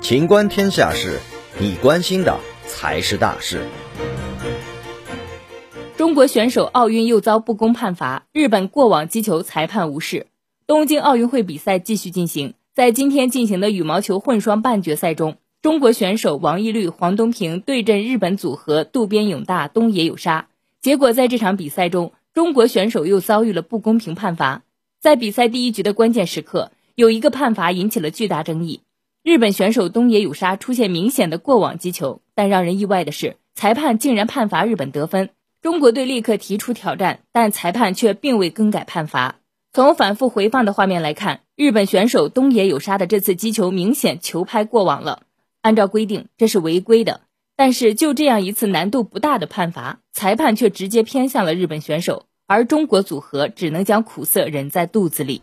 情观天下事，你关心的才是大事。中国选手奥运又遭不公判罚，日本过往击球裁判无视。东京奥运会比赛继续进行，在今天进行的羽毛球混双半决赛中，中国选手王懿律、黄东萍对阵日本组合渡边勇大、东野有沙。结果在这场比赛中，中国选手又遭遇了不公平判罚。在比赛第一局的关键时刻，有一个判罚引起了巨大争议。日本选手东野有沙出现明显的过网击球，但让人意外的是，裁判竟然判罚日本得分。中国队立刻提出挑战，但裁判却并未更改判罚。从反复回放的画面来看，日本选手东野有沙的这次击球明显球拍过网了。按照规定，这是违规的。但是就这样一次难度不大的判罚，裁判却直接偏向了日本选手，而中国组合只能将苦涩忍在肚子里。